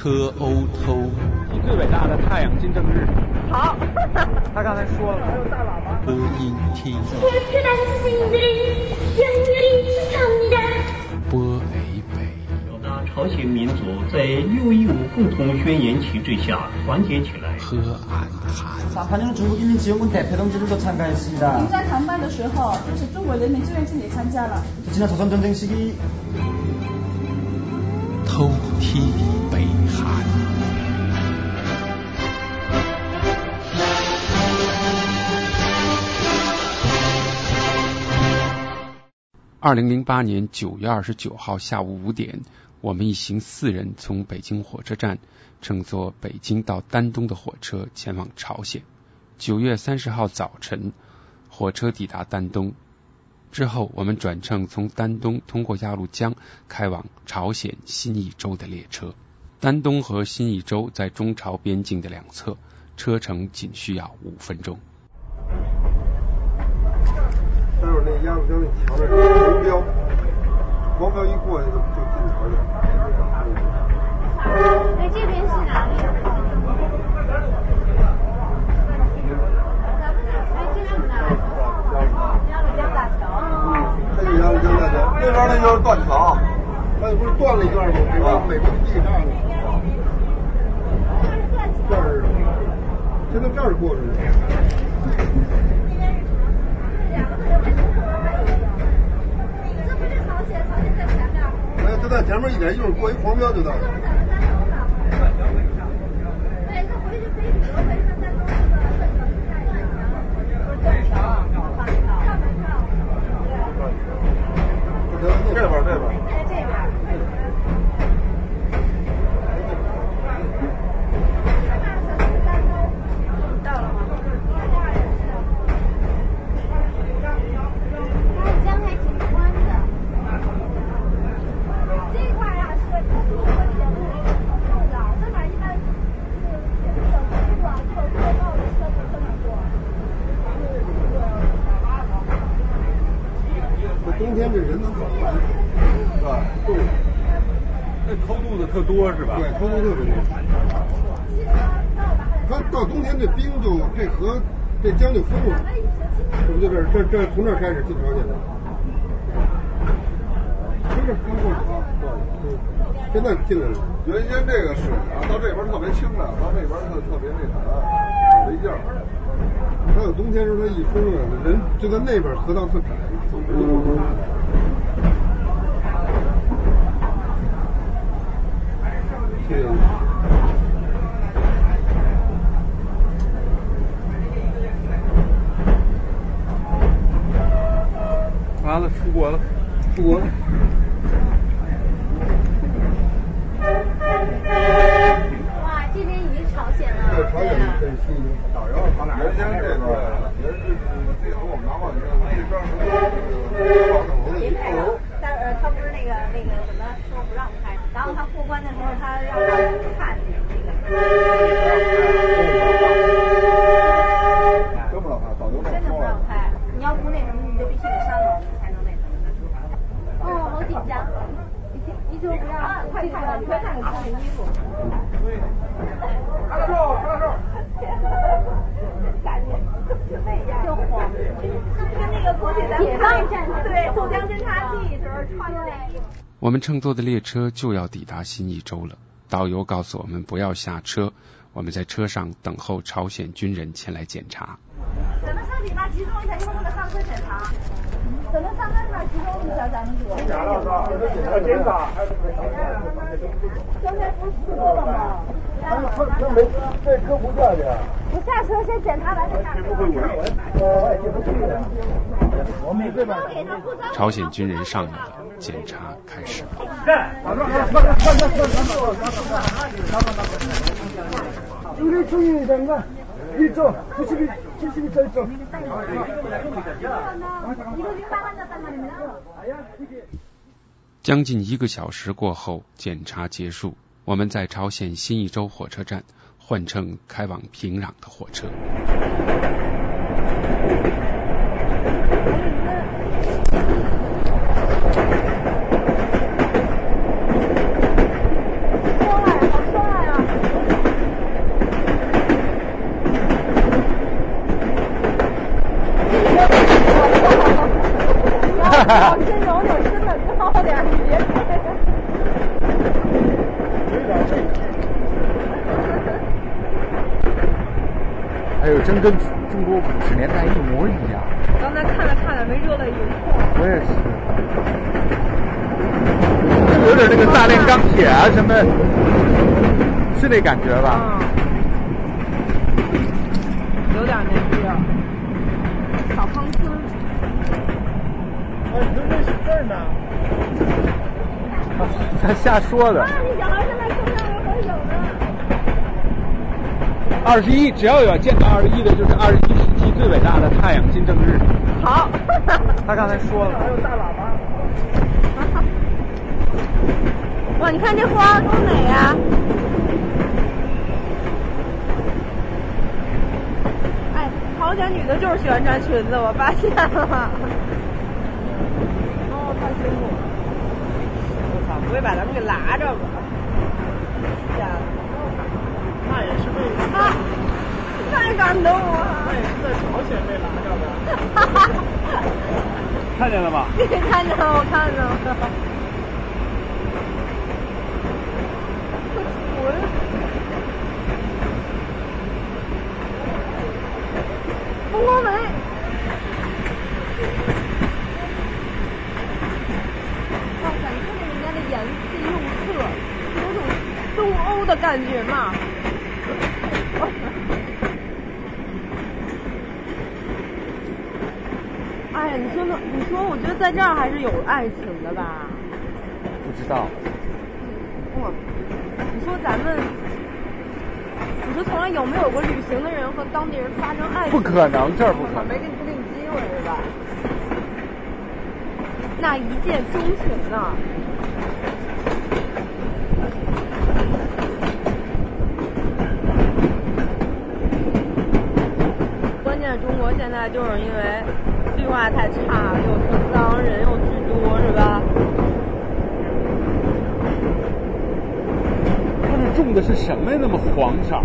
特欧偷。替最伟大的太阳金正日。好。他刚才说了。还有大喇叭。播音厅。播 A 北。表达朝鲜民族在六一五共同宣言旗帜下团结起来。和安韩。 4년 중국인민지원군 대표동지들도 참가했습니다. 공장 강반 的时候，就是中国人民志愿军也参加了。 지난 조선 전쟁 시기 偷踢北韩。二零零八年九月二十九号下午五点，我们一行四人从北京火车站乘坐北京到丹东的火车前往朝鲜。九月三十号早晨，火车抵达丹东之后，我们转乘从丹东通过鸭绿江开往朝鲜新义州的列车。丹东和新义州在中朝边境的两侧，车程仅需要五分钟。待会儿那鸭绿江那桥那是黄标，黄标一过去就就进桥去。哎，这边是哪里？那边那就是断桥，那不是断了一段吗？对吧？美国地上的。这儿，现在这儿过去了。哎，就在前面一点，一会儿过一黄标就到了。对，他回去可以折回上丹东那个断桥去看一下。断桥啊，上门票。上门票。这边这边。在这边。到了吗？江还挺宽的。这块啊是公路和铁路合用的，这边一般是铁路的公路啊，这个过道的车不这么过。这冬天这人都走了，是吧？对。那偷渡的特多是吧？对，偷渡特别多。它到冬天这冰就这河这江就封了，这不就这这这从这开始进朝鲜的，就这刚过去啊，嗯，现在进来了。原先这个水啊，到这边特别清凉，到那边特特别那啥，没劲儿。还有冬天时候它一封了，人就在那边河道特窄，走不动。对。完了，出国了，出国了。这朝鲜了。对，朝鲜很新。导游跑哪？原先这个，原是这从我们南方，你看这边是保证楼的一楼。但呃，他不是那个那个什么说不让开，然后他过关的时候，他让他看那个。真不让拍，导游真的不让拍，你要不那什么，你就必须得上楼，你才能那什么。哦，好紧张。你就不要啊，快看看，快看看他的衣服。看手，看手。感觉就那样，就晃，跟那个国铁咱对渡江侦察器时候穿的那衣服。我们乘坐的列车就要抵达新义州了，导游告诉我们不要下车，我们在车上等候朝鲜军人前来检查。等到车底吧，集中一下，一会儿我们上车检查。等到上班吧，集中一下咱们就。检查了是吧？检查。刚才不是说了吗？车车没这车不下去。不下车先检查完再下车。朝鲜军人上来了，检查开始。将近一个小时过后检查结束我们在朝鲜新义州火车站换乘开往平壤的火车。好真柔扭身子高点，你别。哎呦，真跟中国五十年代一模一样。刚才看了看着没热泪盈眶。我也是。有点那个大炼钢铁啊什么，是那感觉吧？嗯，有点那劲儿。小康村。哎，你说这是字儿呢？他瞎说的。二十一，只要有见到二十一的，就是二十一世纪最伟大的太阳金正日。好。他刚才说了。还有大喇叭。哇，你看这花多美呀！哎，朝鲜女的就是喜欢穿裙子，我发现了。哦，太辛苦了。不会把咱们给拉着吧？呀那也是为了。啊！太感动了。那也是在朝鲜被拉着的。看见了吧？你看见了，我看见了。风光美。哇塞，你看人家的颜色用色，有种东欧的感觉嘛。哎呀，你说呢？你说，我觉得在这儿还是有爱情的吧？不知道。哇，你说咱们，你说从来有没有过旅行的人和当地人发生爱情？不可能，这儿不可能。没给你不给你机会是吧？那一见钟情呢？关键中国现在就是因为绿化太差，又特脏，人又巨多，是吧？他们种的是什么呀？那么黄色啊？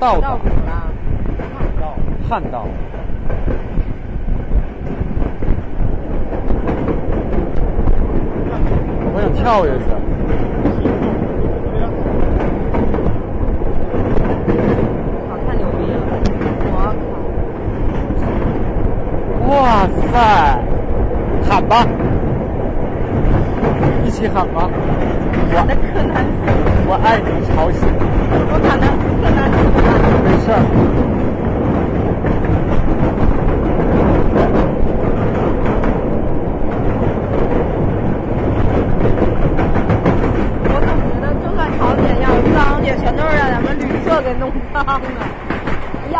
稻稻谷啦，旱稻，旱稻。我想跳下去。操，太牛逼了！我靠！哇塞！喊吧，一起喊吧！我的柯南，我爱你朝鲜。我喊的柯南，没事儿。我总觉得，就算朝鲜要脏，也全都是让咱们旅社给弄脏的。羊。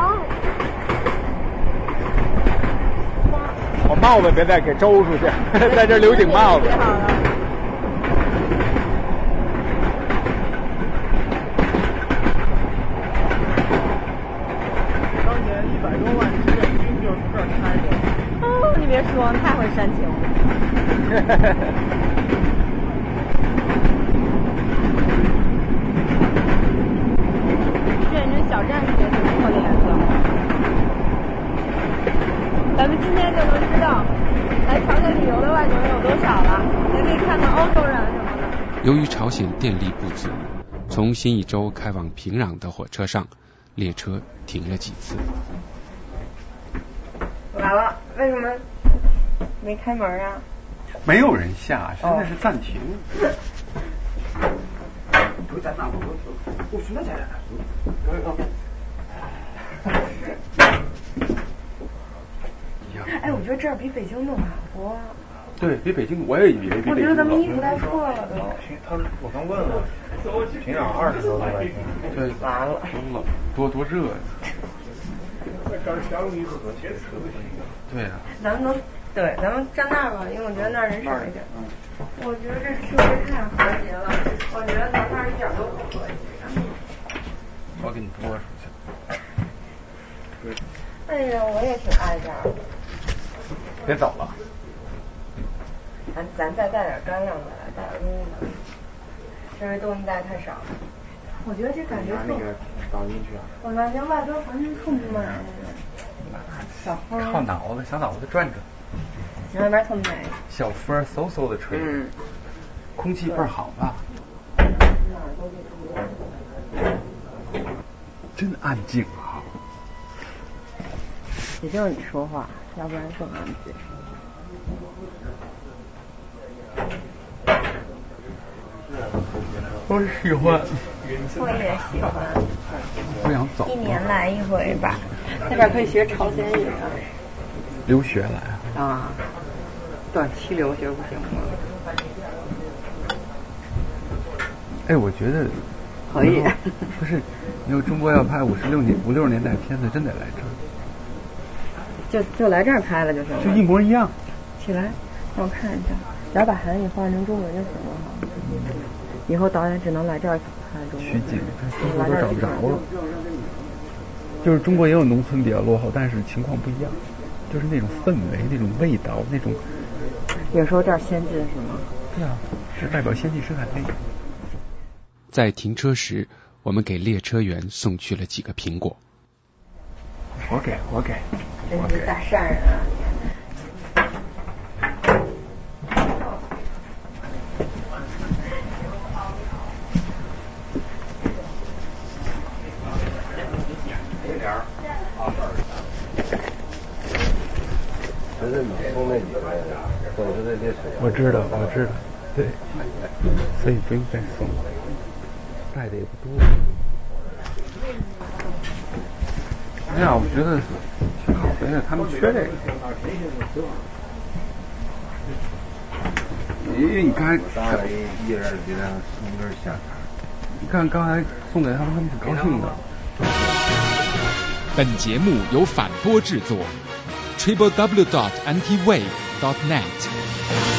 我帽子别再给周出去，在这留顶帽子。当年一百多万志愿军就是这儿开的。哦，你别说，太会煽情了。认真小战士也挺可怜的。咱们今天就能知道来朝鲜旅游的外国人有多少了，也可以看到欧洲人什么的。由于朝鲜电力不足，从新义州开往平壤的火车上，列车停了几次。完了，为什么没开门啊？没有人下，现在是暂停。哎，我觉得这儿比北京暖和。对比北京，我也以为比北京我觉得咱们衣服太破了都。他我刚问了，平壤二十多度来天，对，完了，多冷，多多热呀！对呀。咱们能对，咱们站那儿吧，因为我觉得那儿人少一点。我觉得这确实太和谐了，我觉得咱那儿一点都不和谐。我给你拨出去。哎呀，我也挺爱这儿的。别走了。咱咱再带点干粮再来，带点东西来。因为东西带太少了。我觉得这感觉特。倒进去啊。我感觉外边环境特美。小风靠脑子，小脑子转转。外边特美。小风嗖嗖的吹，嗯，空气倍儿好吧？真安静啊！也就是你说话，要不然更安静。我喜欢。我也喜欢。不想走。一年来一回吧。那边可以学朝鲜语啊。留学来啊。啊。短期留学不行吗？哎，我觉得可以。不是，你说中国要拍五十六年五六十年代片子，真得来这儿。就就来这儿拍了就行了。就一模一样。起来，让我看一下，只要把韩语换成中文就行了哈。以后导演只能来这儿拍中文。取景，中国都找不着了。就是中国也有农村比较落后，但是情况不一样，就是那种氛围、那种味道、那种。有时候这儿先进是吗？对啊，是代表先进生产力。在停车时，我们给列车员送去了几个苹果。我给，我给，我给。大善人啊！我知道，我知道，对，所以不用再送，带的也不多。哎呀，我觉得挺好的呀，他们缺这个。咦，你看，一人给他送根香肠。你看刚才送给他们，他们挺高兴的。本节目由反播制作。triple w dot antiwave dot net